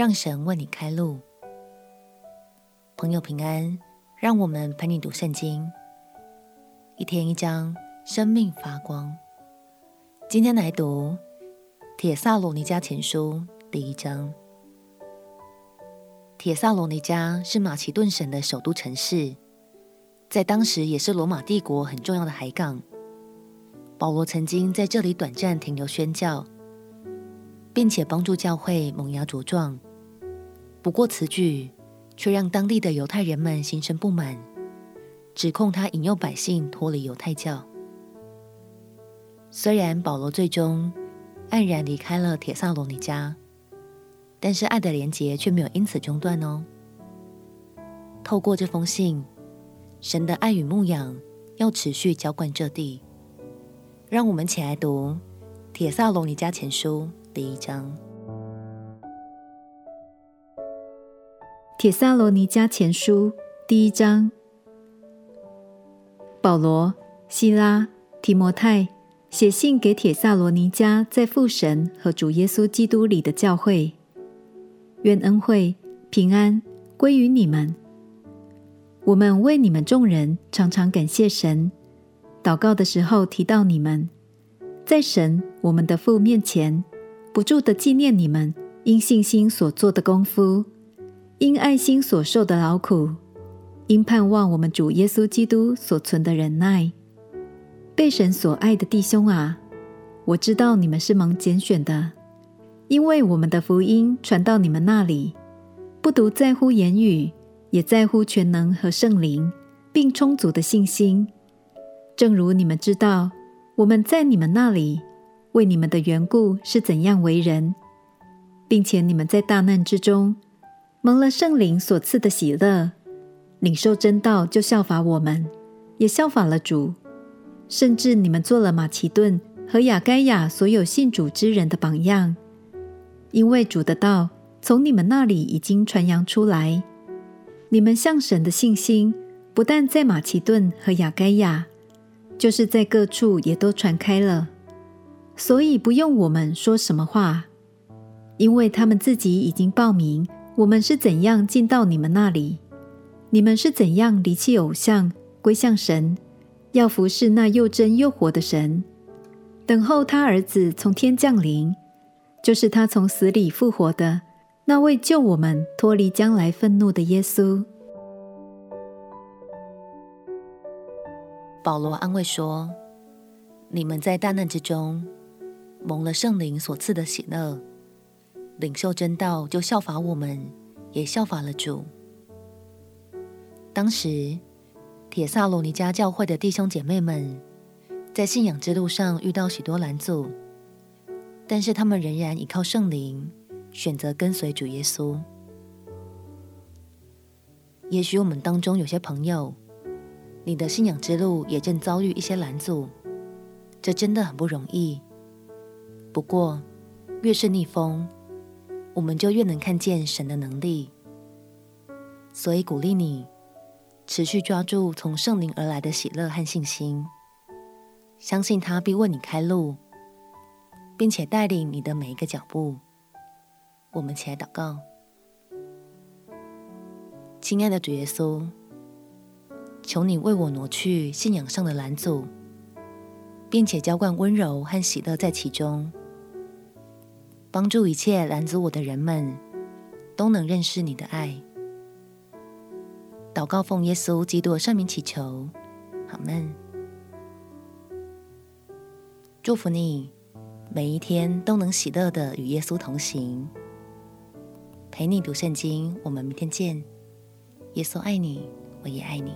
让神为你开路。朋友平安，让我们陪你读圣经，一天一章，生命发光。今天来读《帖撒罗尼迦前书》第一章。帖撒罗尼迦是马其顿省的首都城市，在当时也是罗马帝国很重要的海港。保罗曾经在这里短暂停留宣教。并且帮助教会萌芽茁壮。不过此举却让当地的犹太人们心生不满，指控他引诱百姓脱离犹太教。虽然保罗最终黯然离开了铁萨罗尼迦，但是爱的连结却没有因此中断哦。透过这封信，神的爱与牧养要持续浇灌这地。让我们起来读铁萨罗尼迦前书。第一章，铁萨罗尼迦前书第一章，保罗、西拉、提摩太写信给铁萨罗尼迦在父神和主耶稣基督里的教会，愿恩惠平安归于你们。我们为你们众人常常感谢神，祷告的时候提到你们，在神我们的父面前。不住地纪念你们因信心所做的功夫，因爱心所受的劳苦，因盼望我们主耶稣基督所存的忍耐。被神所爱的弟兄啊，我知道你们是蒙拣选的，因为我们的福音传到你们那里，不独在乎言语，也在乎全能和圣灵，并充足的信心。正如你们知道，我们在你们那里。为你们的缘故是怎样为人，并且你们在大难之中蒙了圣灵所赐的喜乐，领受真道，就效法我们，也效法了主，甚至你们做了马其顿和亚该亚所有信主之人的榜样，因为主的道从你们那里已经传扬出来，你们向神的信心不但在马其顿和亚该亚，就是在各处也都传开了。所以不用我们说什么话，因为他们自己已经报名我们是怎样进到你们那里，你们是怎样离弃偶像归向神，要服侍那又真又活的神，等候他儿子从天降临，就是他从死里复活的那位救我们脱离将来愤怒的耶稣。保罗安慰说：“你们在大难之中。”蒙了圣灵所赐的喜乐，领受真道，就效法我们，也效法了主。当时，铁萨罗尼迦教会的弟兄姐妹们在信仰之路上遇到许多拦阻，但是他们仍然依靠圣灵，选择跟随主耶稣。也许我们当中有些朋友，你的信仰之路也正遭遇一些拦阻，这真的很不容易。不过，越是逆风，我们就越能看见神的能力。所以鼓励你，持续抓住从圣灵而来的喜乐和信心，相信他必为你开路，并且带领你的每一个脚步。我们起来祷告，亲爱的主耶稣，求你为我挪去信仰上的拦阻，并且浇灌温柔和喜乐在其中。帮助一切拦阻我的人们都能认识你的爱。祷告奉耶稣基督圣名祈求，阿们。祝福你每一天都能喜乐的与耶稣同行，陪你读圣经。我们明天见。耶稣爱你，我也爱你。